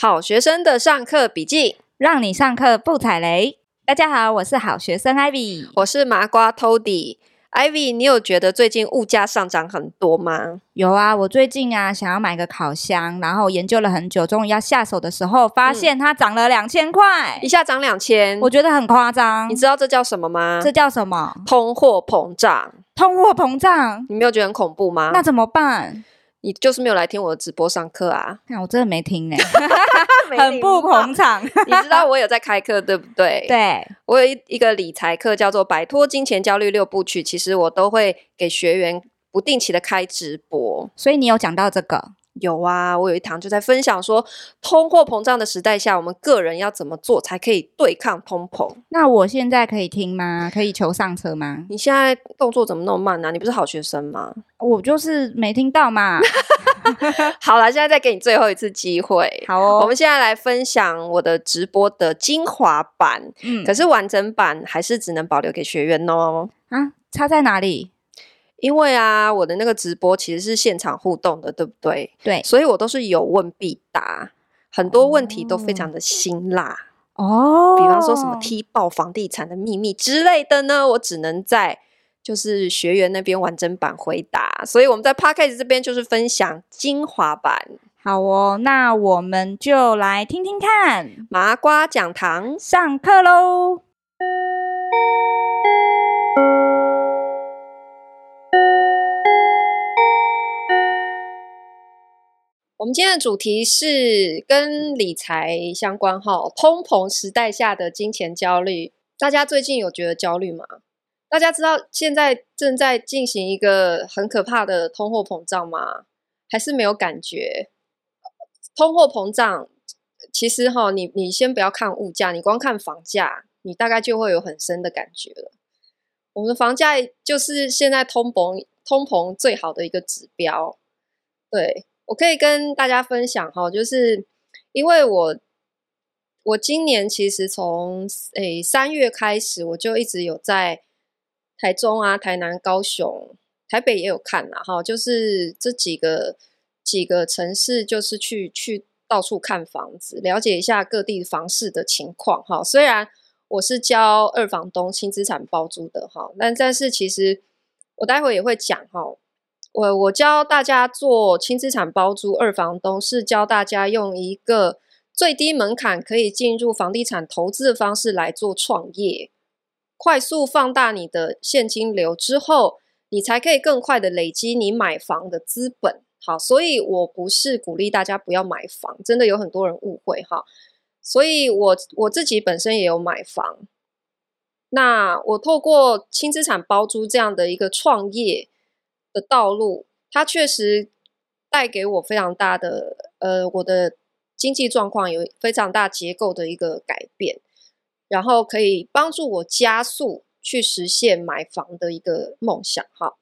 好学生的上课笔记，让你上课不踩雷。大家好，我是好学生 Ivy，我是麻瓜 Tody。Ivy，你有觉得最近物价上涨很多吗？有啊，我最近啊想要买个烤箱，然后研究了很久，终于要下手的时候，发现它涨了两千块，一下涨两千，我觉得很夸张。你知道这叫什么吗？这叫什么？通货膨胀。通货膨胀，你没有觉得很恐怖吗？那怎么办？你就是没有来听我的直播上课啊？那我真的没听呢，很不捧场。你知道我有在开课，对不对？对，我有一一个理财课，叫做《摆脱金钱焦虑六部曲》，其实我都会给学员不定期的开直播，所以你有讲到这个。有啊，我有一堂就在分享说，通货膨胀的时代下，我们个人要怎么做才可以对抗通膨？那我现在可以听吗？可以求上车吗？你现在动作怎么那么慢呢、啊？你不是好学生吗？我就是没听到嘛。好了，现在再给你最后一次机会。好哦，我们现在来分享我的直播的精华版。嗯，可是完整版还是只能保留给学员哦。啊，差在哪里？因为啊，我的那个直播其实是现场互动的，对不对？对，所以我都是有问必答，很多问题都非常的辛辣哦。比方说什么踢爆房地产的秘密之类的呢，我只能在就是学员那边完整版回答。所以我们在 Podcast 这边就是分享精华版。好哦，那我们就来听听看麻瓜讲堂上课喽。我们今天的主题是跟理财相关哈，通膨时代下的金钱焦虑。大家最近有觉得焦虑吗？大家知道现在正在进行一个很可怕的通货膨胀吗？还是没有感觉？通货膨胀其实哈，你你先不要看物价，你光看房价，你大概就会有很深的感觉了。我们的房价就是现在通膨通膨最好的一个指标，对。我可以跟大家分享哈，就是因为我我今年其实从诶三月开始，我就一直有在台中啊、台南、高雄、台北也有看啦哈，就是这几个几个城市，就是去去到处看房子，了解一下各地房市的情况哈。虽然我是教二房东轻资产包租的哈，但但是其实我待会也会讲哈。我我教大家做轻资产包租二房东，是教大家用一个最低门槛可以进入房地产投资的方式来做创业，快速放大你的现金流之后，你才可以更快的累积你买房的资本。好，所以我不是鼓励大家不要买房，真的有很多人误会哈。所以我我自己本身也有买房，那我透过轻资产包租这样的一个创业。的道路，它确实带给我非常大的，呃，我的经济状况有非常大结构的一个改变，然后可以帮助我加速去实现买房的一个梦想。哈，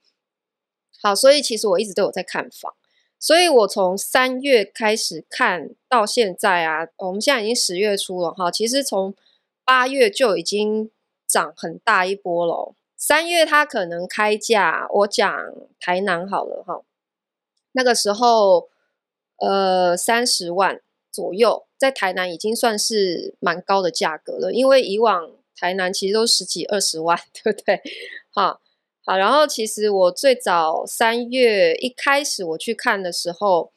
好，所以其实我一直都有在看房，所以我从三月开始看到现在啊，我们现在已经十月初了哈，其实从八月就已经涨很大一波了。三月它可能开价，我讲台南好了哈，那个时候呃三十万左右，在台南已经算是蛮高的价格了，因为以往台南其实都十几二十万，对不对？好，好，然后其实我最早三月一开始我去看的时候，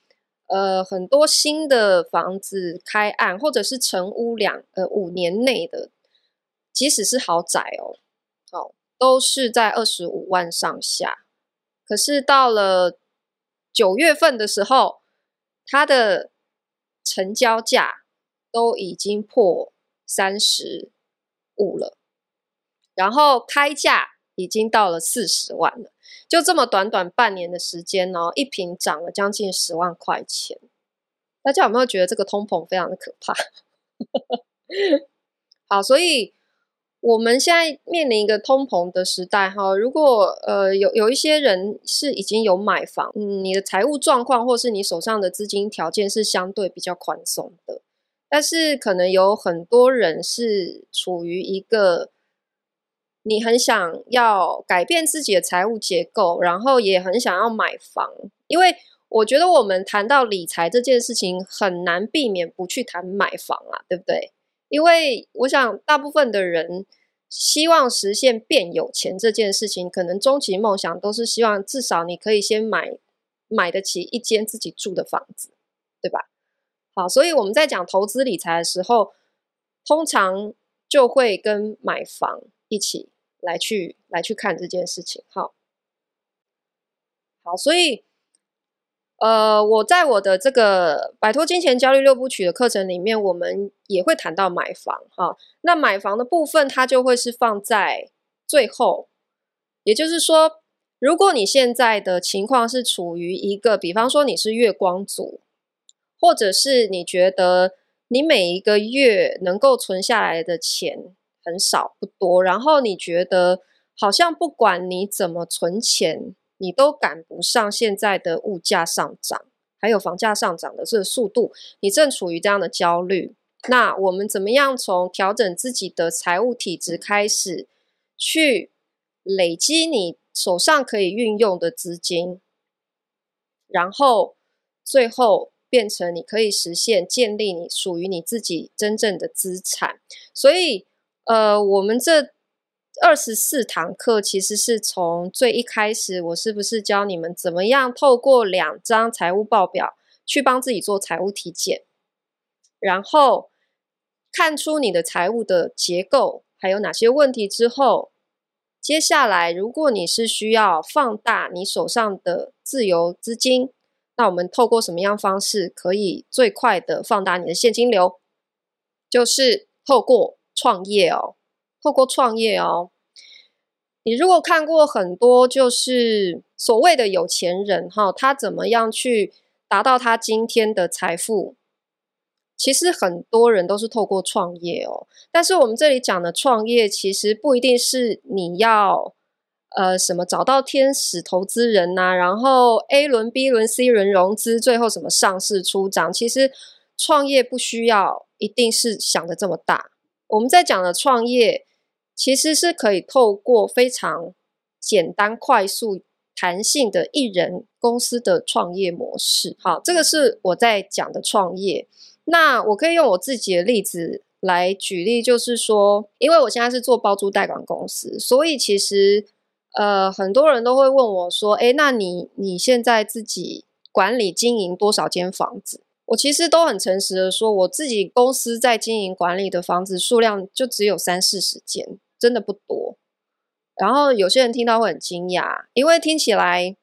呃，很多新的房子开案或者是成屋两呃五年内的，即使是豪宅哦，都是在二十五万上下，可是到了九月份的时候，它的成交价都已经破三十五了，然后开价已经到了四十万了，就这么短短半年的时间哦，一瓶涨了将近十万块钱。大家有没有觉得这个通膨非常的可怕？好，所以。我们现在面临一个通膨的时代，哈，如果呃有有一些人是已经有买房，嗯，你的财务状况或是你手上的资金条件是相对比较宽松的，但是可能有很多人是处于一个你很想要改变自己的财务结构，然后也很想要买房，因为我觉得我们谈到理财这件事情，很难避免不去谈买房啊，对不对？因为我想，大部分的人希望实现变有钱这件事情，可能终极梦想都是希望至少你可以先买买得起一间自己住的房子，对吧？好，所以我们在讲投资理财的时候，通常就会跟买房一起来去来去看这件事情。好，好，所以。呃，我在我的这个摆脱金钱焦虑六部曲的课程里面，我们也会谈到买房哈。那买房的部分，它就会是放在最后。也就是说，如果你现在的情况是处于一个，比方说你是月光族，或者是你觉得你每一个月能够存下来的钱很少不多，然后你觉得好像不管你怎么存钱，你都赶不上现在的物价上涨，还有房价上涨的这个速度，你正处于这样的焦虑。那我们怎么样从调整自己的财务体质开始，去累积你手上可以运用的资金，然后最后变成你可以实现建立你属于你自己真正的资产。所以，呃，我们这。二十四堂课其实是从最一开始，我是不是教你们怎么样透过两张财务报表去帮自己做财务体检，然后看出你的财务的结构还有哪些问题之后，接下来如果你是需要放大你手上的自由资金，那我们透过什么样方式可以最快的放大你的现金流？就是透过创业哦。透过创业哦，你如果看过很多就是所谓的有钱人哈，他怎么样去达到他今天的财富？其实很多人都是透过创业哦。但是我们这里讲的创业，其实不一定是你要呃什么找到天使投资人呐，然后 A 轮、B 轮、C 轮融资，最后什么上市出涨。其实创业不需要一定是想的这么大。我们在讲的创业。其实是可以透过非常简单、快速、弹性的一人公司的创业模式。好，这个是我在讲的创业。那我可以用我自己的例子来举例，就是说，因为我现在是做包租代管公司，所以其实呃很多人都会问我说：“诶，那你你现在自己管理经营多少间房子？”我其实都很诚实的说，我自己公司在经营管理的房子数量就只有三四十间。真的不多，然后有些人听到会很惊讶，因为听起来，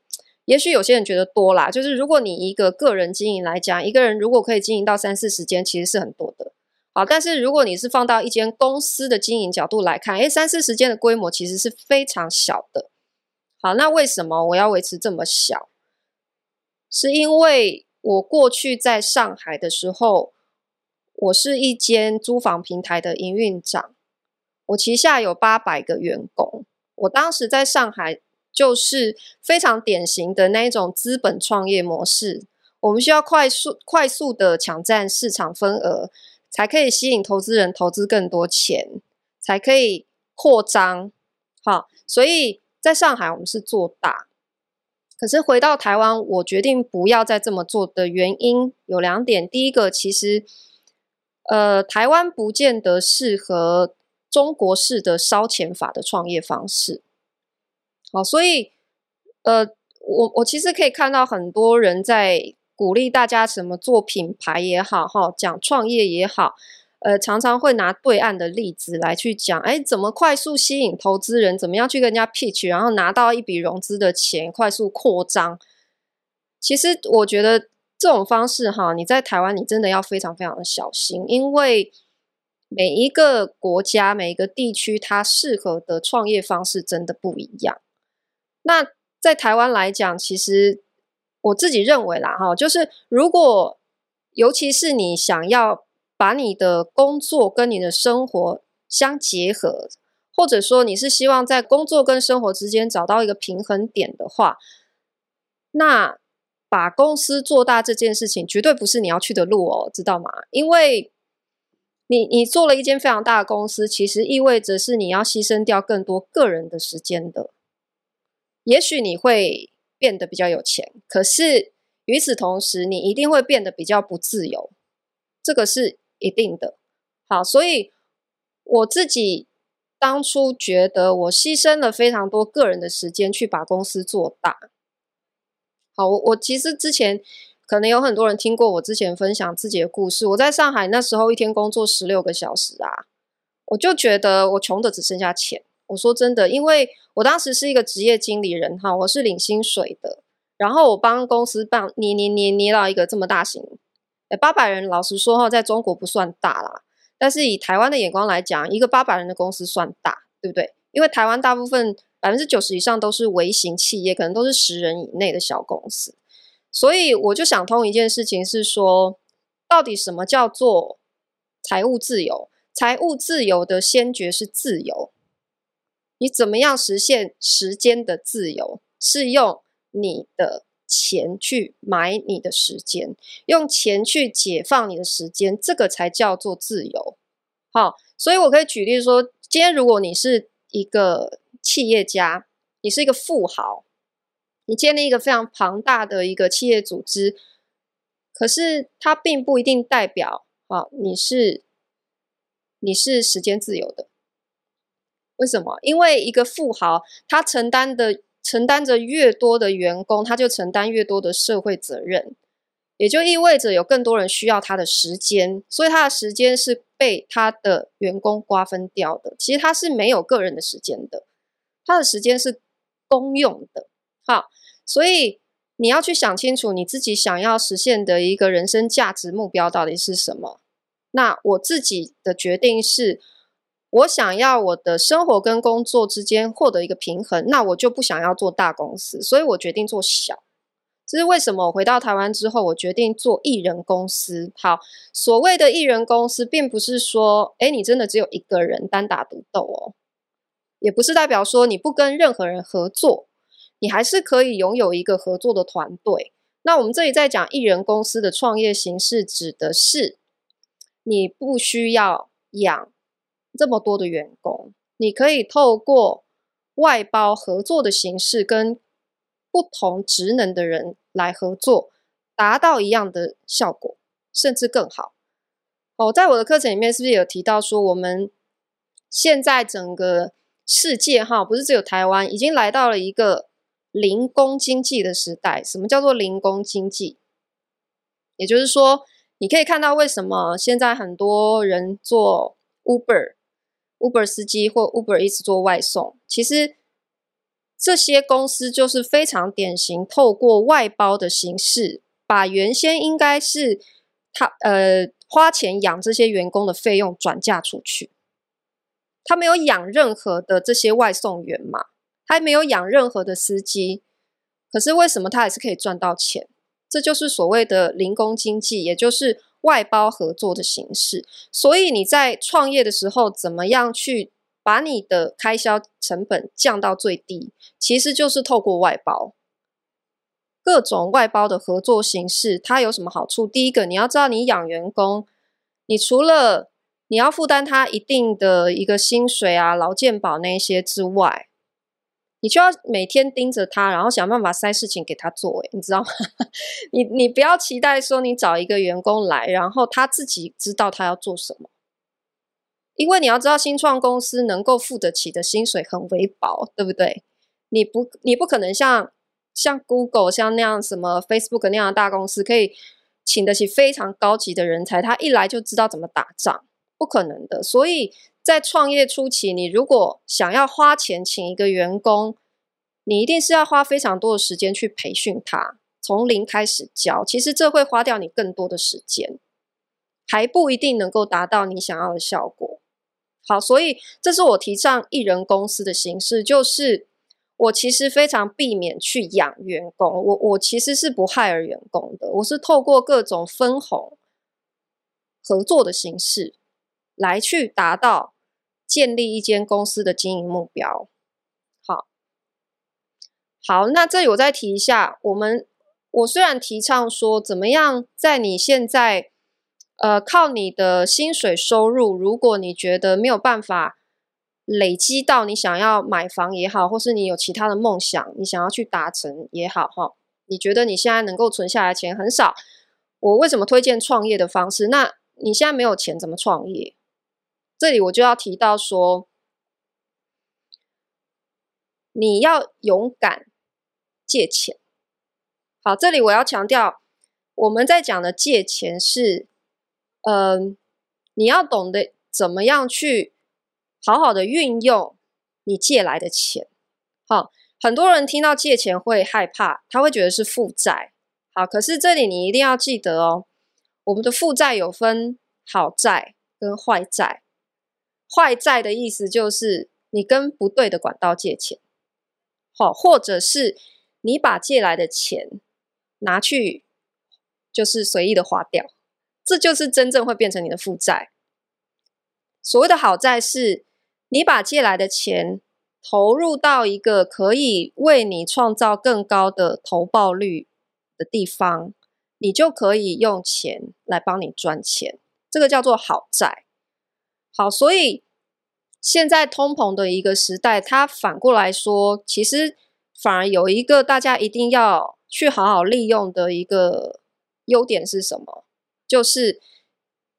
也许有些人觉得多啦。就是如果你一个个人经营来讲，一个人如果可以经营到三四十间，其实是很多的。好，但是如果你是放到一间公司的经营角度来看，诶，三四十间的规模其实是非常小的。好，那为什么我要维持这么小？是因为我过去在上海的时候，我是一间租房平台的营运长。我旗下有八百个员工，我当时在上海就是非常典型的那一种资本创业模式。我们需要快速、快速的抢占市场份额，才可以吸引投资人投资更多钱，才可以扩张。好，所以在上海我们是做大，可是回到台湾，我决定不要再这么做的原因有两点。第一个，其实呃，台湾不见得适合。中国式的烧钱法的创业方式，好，所以，呃，我我其实可以看到很多人在鼓励大家什么做品牌也好，哈，讲创业也好，呃，常常会拿对岸的例子来去讲，哎，怎么快速吸引投资人，怎么样去跟人家 pitch，然后拿到一笔融资的钱，快速扩张。其实我觉得这种方式，哈，你在台湾你真的要非常非常的小心，因为。每一个国家、每一个地区，它适合的创业方式真的不一样。那在台湾来讲，其实我自己认为啦，哈，就是如果尤其是你想要把你的工作跟你的生活相结合，或者说你是希望在工作跟生活之间找到一个平衡点的话，那把公司做大这件事情绝对不是你要去的路哦，知道吗？因为你你做了一间非常大的公司，其实意味着是你要牺牲掉更多个人的时间的。也许你会变得比较有钱，可是与此同时，你一定会变得比较不自由，这个是一定的。好，所以我自己当初觉得我牺牲了非常多个人的时间去把公司做大。好，我我其实之前可能有很多人听过我之前分享自己的故事。我在上海那时候一天工作十六个小时啊，我就觉得我穷的只剩下钱。我说真的，因为我当时是一个职业经理人哈，我是领薪水的。然后我帮公司办捏捏捏捏到一个这么大型，诶，八百人，老实说哈，在中国不算大啦，但是以台湾的眼光来讲，一个八百人的公司算大，对不对？因为台湾大部分百分之九十以上都是微型企业，可能都是十人以内的小公司，所以我就想通一件事情是说，到底什么叫做财务自由？财务自由的先决是自由，你怎么样实现时间的自由？是用你的钱去买你的时间，用钱去解放你的时间，这个才叫做自由。好，所以我可以举例说，今天如果你是一个企业家，你是一个富豪，你建立一个非常庞大的一个企业组织，可是它并不一定代表啊，你是你是时间自由的。为什么？因为一个富豪他承担的。承担着越多的员工，他就承担越多的社会责任，也就意味着有更多人需要他的时间，所以他的时间是被他的员工瓜分掉的。其实他是没有个人的时间的，他的时间是公用的。好，所以你要去想清楚你自己想要实现的一个人生价值目标到底是什么。那我自己的决定是。我想要我的生活跟工作之间获得一个平衡，那我就不想要做大公司，所以我决定做小。这是为什么？我回到台湾之后，我决定做艺人公司。好，所谓的艺人公司，并不是说，诶，你真的只有一个人单打独斗哦，也不是代表说你不跟任何人合作，你还是可以拥有一个合作的团队。那我们这里在讲艺人公司的创业形式，指的是你不需要养。这么多的员工，你可以透过外包合作的形式，跟不同职能的人来合作，达到一样的效果，甚至更好。哦，在我的课程里面，是不是有提到说，我们现在整个世界哈，不是只有台湾，已经来到了一个零工经济的时代。什么叫做零工经济？也就是说，你可以看到为什么现在很多人做 Uber。Uber 司机或 Uber 一直做外送，其实这些公司就是非常典型，透过外包的形式，把原先应该是他呃花钱养这些员工的费用转嫁出去。他没有养任何的这些外送员嘛，他没有养任何的司机，可是为什么他还是可以赚到钱？这就是所谓的零工经济，也就是。外包合作的形式，所以你在创业的时候，怎么样去把你的开销成本降到最低？其实就是透过外包，各种外包的合作形式，它有什么好处？第一个，你要知道，你养员工，你除了你要负担他一定的一个薪水啊、劳健保那些之外。你就要每天盯着他，然后想办法塞事情给他做，诶，你知道吗？你你不要期待说你找一个员工来，然后他自己知道他要做什么，因为你要知道新创公司能够付得起的薪水很微薄，对不对？你不你不可能像像 Google 像那样什么 Facebook 那样的大公司可以请得起非常高级的人才，他一来就知道怎么打仗，不可能的，所以。在创业初期，你如果想要花钱请一个员工，你一定是要花非常多的时间去培训他，从零开始教。其实这会花掉你更多的时间，还不一定能够达到你想要的效果。好，所以这是我提倡一人公司的形式，就是我其实非常避免去养员工，我我其实是不 hire 员工的，我是透过各种分红合作的形式来去达到。建立一间公司的经营目标，好，好，那这里我再提一下，我们我虽然提倡说，怎么样在你现在，呃，靠你的薪水收入，如果你觉得没有办法累积到你想要买房也好，或是你有其他的梦想，你想要去达成也好，哈，你觉得你现在能够存下来钱很少，我为什么推荐创业的方式？那你现在没有钱怎么创业？这里我就要提到说，你要勇敢借钱。好，这里我要强调，我们在讲的借钱是，嗯、你要懂得怎么样去好好的运用你借来的钱。好，很多人听到借钱会害怕，他会觉得是负债。好，可是这里你一定要记得哦，我们的负债有分好债跟坏债。坏债的意思就是你跟不对的管道借钱，好，或者是你把借来的钱拿去就是随意的花掉，这就是真正会变成你的负债。所谓的好债是，你把借来的钱投入到一个可以为你创造更高的投报率的地方，你就可以用钱来帮你赚钱，这个叫做好债。好，所以现在通膨的一个时代，它反过来说，其实反而有一个大家一定要去好好利用的一个优点是什么？就是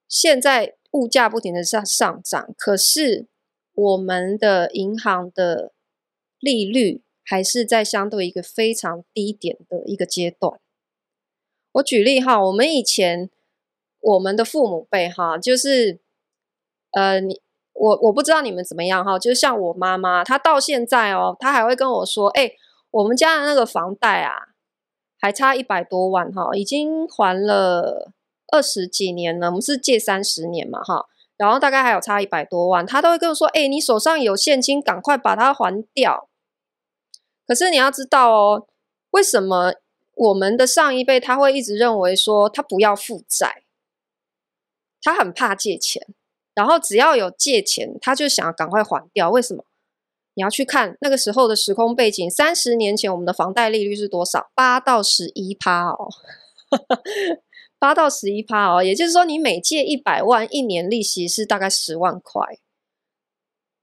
现在物价不停的上上涨，可是我们的银行的利率还是在相对一个非常低点的一个阶段。我举例哈，我们以前我们的父母辈哈，就是。呃，你我我不知道你们怎么样哈，就是像我妈妈，她到现在哦，她还会跟我说，哎，我们家的那个房贷啊，还差一百多万哈，已经还了二十几年了，我们是借三十年嘛哈，然后大概还有差一百多万，她都会跟我说，哎，你手上有现金，赶快把它还掉。可是你要知道哦，为什么我们的上一辈他会一直认为说他不要负债，他很怕借钱。然后只要有借钱，他就想要赶快还掉。为什么？你要去看那个时候的时空背景。三十年前，我们的房贷利率是多少？八到十一趴哦，八到十一趴哦。也就是说，你每借一百万，一年利息是大概十万块。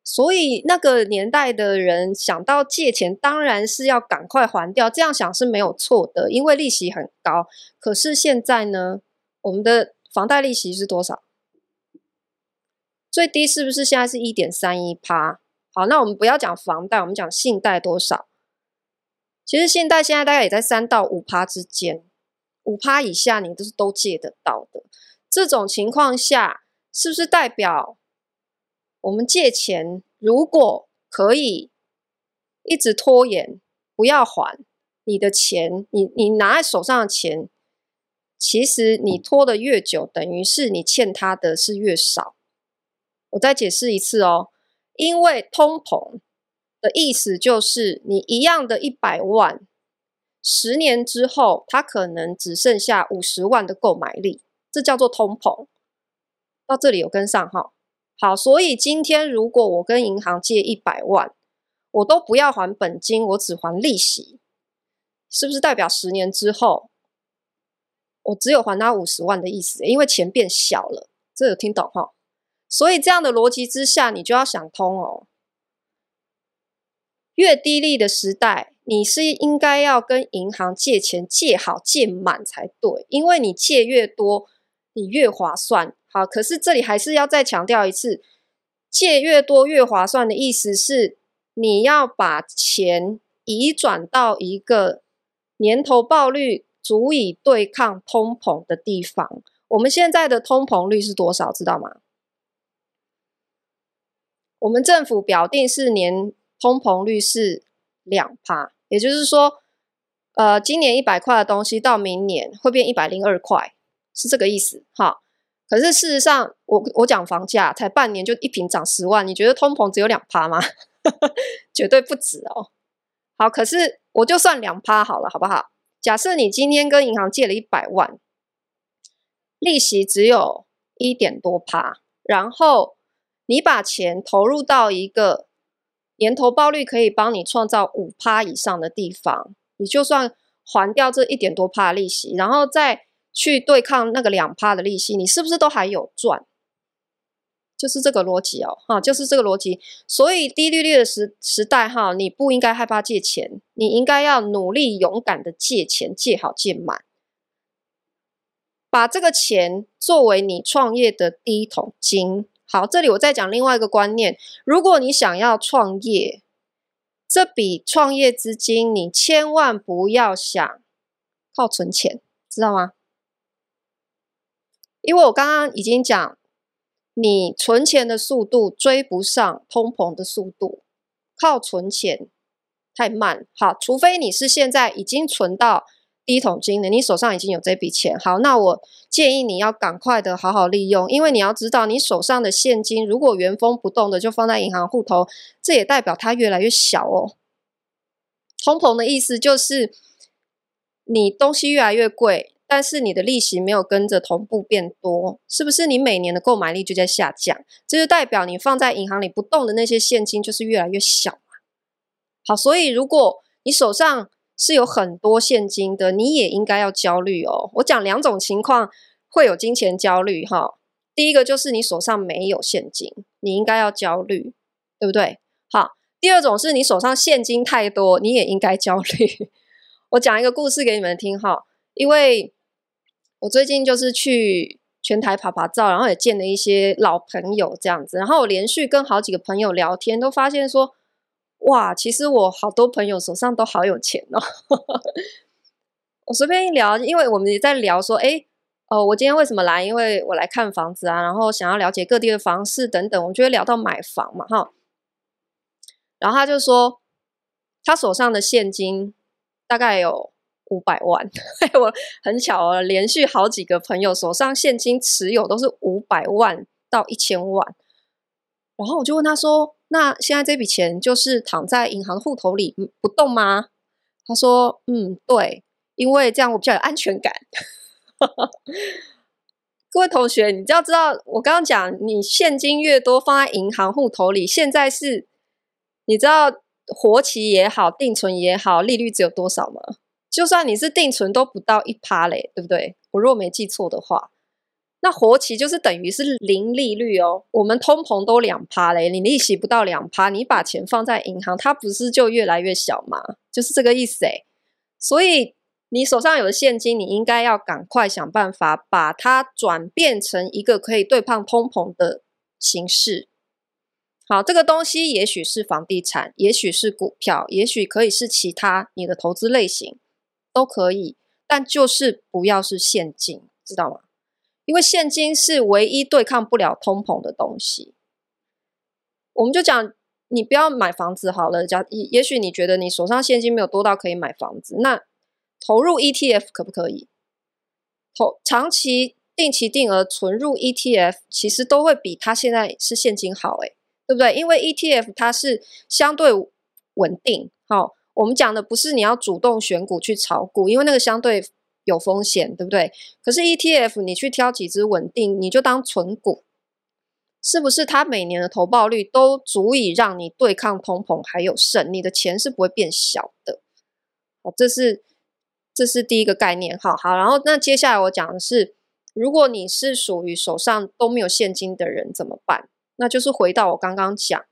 所以那个年代的人想到借钱，当然是要赶快还掉。这样想是没有错的，因为利息很高。可是现在呢，我们的房贷利息是多少？最低是不是现在是一点三一趴？好，那我们不要讲房贷，我们讲信贷多少？其实信贷现在大概也在三到五趴之间，五趴以下你都是都借得到的。这种情况下，是不是代表我们借钱如果可以一直拖延，不要还你的钱，你你拿在手上的钱，其实你拖得越久，等于是你欠他的是越少。我再解释一次哦，因为通膨的意思就是，你一样的一百万，十年之后，它可能只剩下五十万的购买力，这叫做通膨。到这里有跟上哈？好，所以今天如果我跟银行借一百万，我都不要还本金，我只还利息，是不是代表十年之后，我只有还他五十万的意思？因为钱变小了，这有听懂哈？所以这样的逻辑之下，你就要想通哦。越低利的时代，你是应该要跟银行借钱借好借满才对，因为你借越多，你越划算。好，可是这里还是要再强调一次，借越多越划算的意思是，你要把钱移转到一个年投报率足以对抗通膨的地方。我们现在的通膨率是多少？知道吗？我们政府表定是年通膨率是两趴，也就是说，呃，今年一百块的东西到明年会变一百零二块，是这个意思。哈，可是事实上，我我讲房价才半年就一坪涨十万，你觉得通膨只有两趴吗？绝对不止哦。好，可是我就算两趴好了，好不好？假设你今天跟银行借了一百万，利息只有一点多趴，然后。你把钱投入到一个年投报率可以帮你创造五趴以上的地方，你就算还掉这一点多趴利息，然后再去对抗那个两趴的利息，你是不是都还有赚？就是这个逻辑哦，哈，就是这个逻辑。所以低利率的时时代，哈，你不应该害怕借钱，你应该要努力勇敢的借钱，借好借满，把这个钱作为你创业的第一桶金。好，这里我再讲另外一个观念：如果你想要创业，这笔创业资金，你千万不要想靠存钱，知道吗？因为我刚刚已经讲。你存钱的速度追不上通膨的速度，靠存钱太慢。好，除非你是现在已经存到第一桶金的，你手上已经有这笔钱。好，那我建议你要赶快的好好利用，因为你要知道，你手上的现金如果原封不动的就放在银行户头，这也代表它越来越小哦。通膨的意思就是你东西越来越贵。但是你的利息没有跟着同步变多，是不是你每年的购买力就在下降？这就代表你放在银行里不动的那些现金就是越来越小嘛。好，所以如果你手上是有很多现金的，你也应该要焦虑哦。我讲两种情况会有金钱焦虑哈。第一个就是你手上没有现金，你应该要焦虑，对不对？好，第二种是你手上现金太多，你也应该焦虑。我讲一个故事给你们听哈。因为我最近就是去全台趴趴照，然后也见了一些老朋友这样子，然后我连续跟好几个朋友聊天，都发现说，哇，其实我好多朋友手上都好有钱哦。我随便一聊，因为我们也在聊说，哎，哦，我今天为什么来？因为我来看房子啊，然后想要了解各地的房市等等，我就会聊到买房嘛，哈。然后他就说，他手上的现金大概有。五百万，我很巧啊，连续好几个朋友手上现金持有都是五百万到一千万，然后我就问他说：“那现在这笔钱就是躺在银行户头里不动吗？”他说：“嗯，对，因为这样我比较有安全感。”各位同学，你就要知道，我刚刚讲，你现金越多放在银行户头里，现在是你知道活期也好，定存也好，利率只有多少吗？就算你是定存都不到一趴嘞，对不对？我如果没记错的话，那活期就是等于是零利率哦。我们通膨都两趴嘞，你利息不到两趴，你把钱放在银行，它不是就越来越小吗？就是这个意思诶。所以你手上有的现金，你应该要赶快想办法把它转变成一个可以对抗通膨的形式。好，这个东西也许是房地产，也许是股票，也许可以是其他你的投资类型。都可以，但就是不要是现金，知道吗？因为现金是唯一对抗不了通膨的东西。我们就讲，你不要买房子好了。假也许你觉得你手上现金没有多到可以买房子，那投入 ETF 可不可以？投长期定期定额存入 ETF，其实都会比它现在是现金好，诶，对不对？因为 ETF 它是相对稳定，好。我们讲的不是你要主动选股去炒股，因为那个相对有风险，对不对？可是 ETF 你去挑几只稳定，你就当存股，是不是？它每年的投报率都足以让你对抗通膨还有剩，你的钱是不会变小的。好，这是这是第一个概念。好好，然后那接下来我讲的是，如果你是属于手上都没有现金的人怎么办？那就是回到我刚刚讲。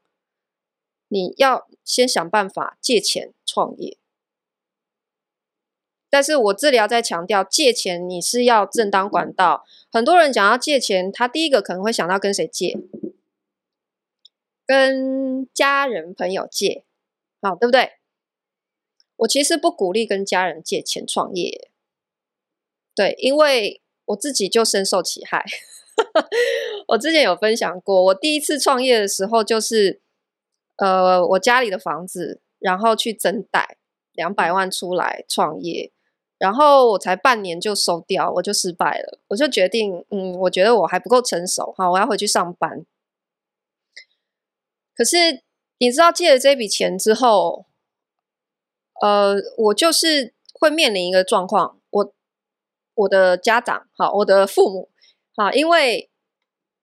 你要先想办法借钱创业，但是我这里要再强调，借钱你是要正当管道。很多人讲要借钱，他第一个可能会想到跟谁借？跟家人朋友借，好，对不对？我其实不鼓励跟家人借钱创业，对，因为我自己就深受其害。我之前有分享过，我第一次创业的时候就是。呃，我家里的房子，然后去增贷两百万出来创业，然后我才半年就收掉，我就失败了。我就决定，嗯，我觉得我还不够成熟，好，我要回去上班。可是你知道，借了这笔钱之后，呃，我就是会面临一个状况，我我的家长，好，我的父母，好，因为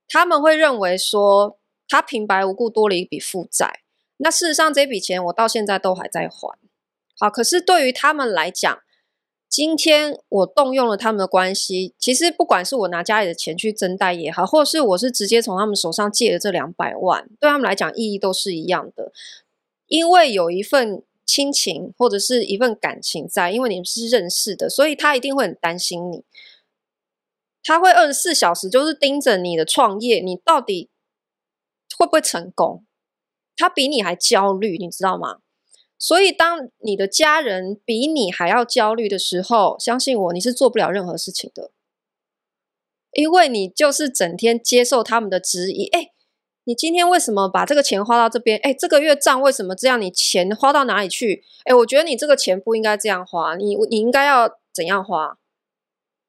他们会认为说。他平白无故多了一笔负债，那事实上这笔钱我到现在都还在还。好，可是对于他们来讲，今天我动用了他们的关系，其实不管是我拿家里的钱去增贷也好，或是我是直接从他们手上借了这两百万，对他们来讲意义都是一样的，因为有一份亲情或者是一份感情在，因为你们是认识的，所以他一定会很担心你，他会二十四小时就是盯着你的创业，你到底会不会成功？他比你还焦虑，你知道吗？所以，当你的家人比你还要焦虑的时候，相信我，你是做不了任何事情的，因为你就是整天接受他们的质疑。哎，你今天为什么把这个钱花到这边？哎，这个月账为什么这样？你钱花到哪里去？哎，我觉得你这个钱不应该这样花，你你应该要怎样花？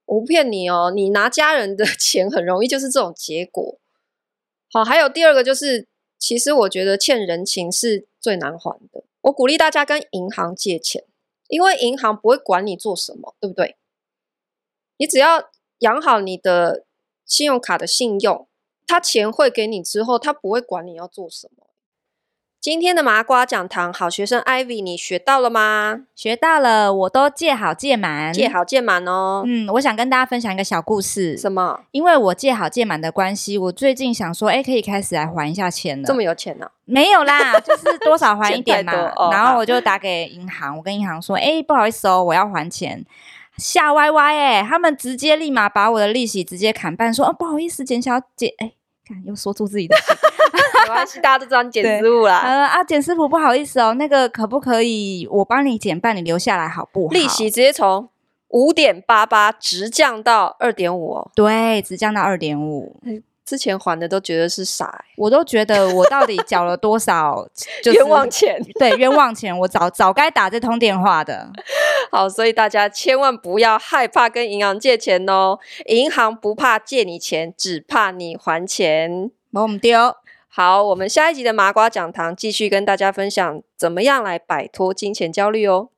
我不骗你哦，你拿家人的 钱很容易就是这种结果。好，还有第二个就是，其实我觉得欠人情是最难还的。我鼓励大家跟银行借钱，因为银行不会管你做什么，对不对？你只要养好你的信用卡的信用，他钱汇给你之后，他不会管你要做什么。今天的麻瓜讲堂，好学生 Ivy，你学到了吗？学到了，我都借好借满，借好借满哦。嗯，我想跟大家分享一个小故事。什么？因为我借好借满的关系，我最近想说，哎，可以开始来还一下钱了。这么有钱呢？啊？没有啦，就是多少还一点嘛。哦、然后我就打给银行，我跟银行说，哎，不好意思哦，我要还钱。吓歪歪哎，他们直接立马把我的利息直接砍半，说，哦，不好意思，简小姐，哎，看又说出自己的。没关系，大家都知道你剪师傅啦。呃啊，简师傅不好意思哦，那个可不可以我帮你减半，你留下来好不好？利息直接从五点八八直降到二点五哦。对，直降到二点五。之前还的都觉得是傻，我都觉得我到底缴了多少冤枉钱？对，冤枉钱，我早早该打这通电话的。好，所以大家千万不要害怕跟银行借钱哦，银行不怕借你钱，只怕你还钱。我们丢。好，我们下一集的麻瓜讲堂继续跟大家分享怎么样来摆脱金钱焦虑哦。